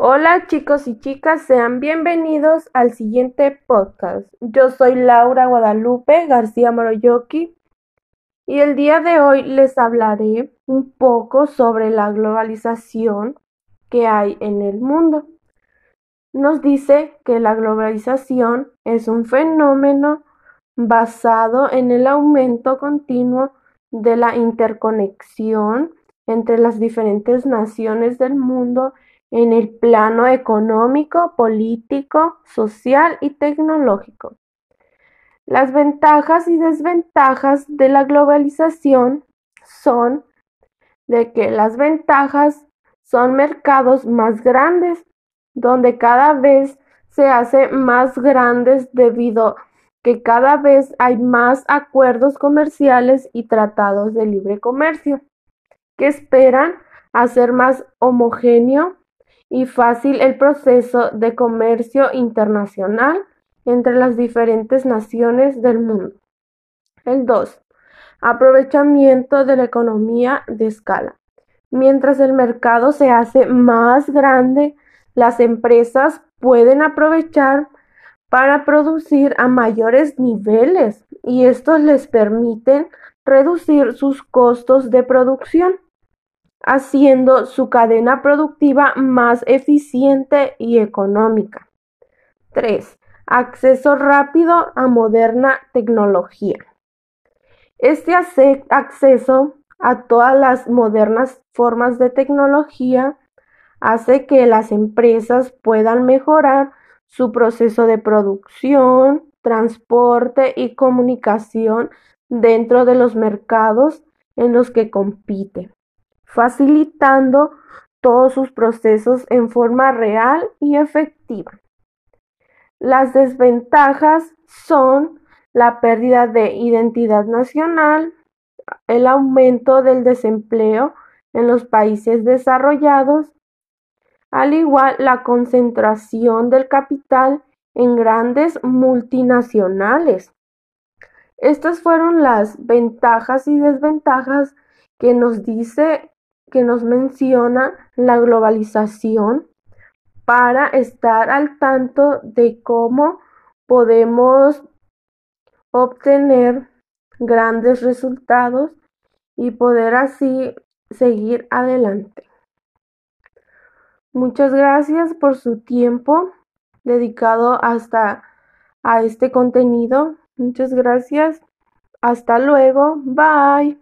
Hola chicos y chicas, sean bienvenidos al siguiente podcast. Yo soy Laura Guadalupe García Moroyoki y el día de hoy les hablaré un poco sobre la globalización que hay en el mundo. Nos dice que la globalización es un fenómeno basado en el aumento continuo de la interconexión entre las diferentes naciones del mundo en el plano económico, político, social y tecnológico. Las ventajas y desventajas de la globalización son de que las ventajas son mercados más grandes, donde cada vez se hace más grandes debido que cada vez hay más acuerdos comerciales y tratados de libre comercio, que esperan hacer más homogéneo y fácil el proceso de comercio internacional entre las diferentes naciones del mundo. El 2. Aprovechamiento de la economía de escala. Mientras el mercado se hace más grande, las empresas pueden aprovechar para producir a mayores niveles y estos les permiten reducir sus costos de producción haciendo su cadena productiva más eficiente y económica. 3. Acceso rápido a moderna tecnología. Este acceso a todas las modernas formas de tecnología hace que las empresas puedan mejorar su proceso de producción, transporte y comunicación dentro de los mercados en los que compiten facilitando todos sus procesos en forma real y efectiva. Las desventajas son la pérdida de identidad nacional, el aumento del desempleo en los países desarrollados, al igual la concentración del capital en grandes multinacionales. Estas fueron las ventajas y desventajas que nos dice que nos menciona la globalización para estar al tanto de cómo podemos obtener grandes resultados y poder así seguir adelante. Muchas gracias por su tiempo dedicado hasta a este contenido. Muchas gracias. Hasta luego. Bye.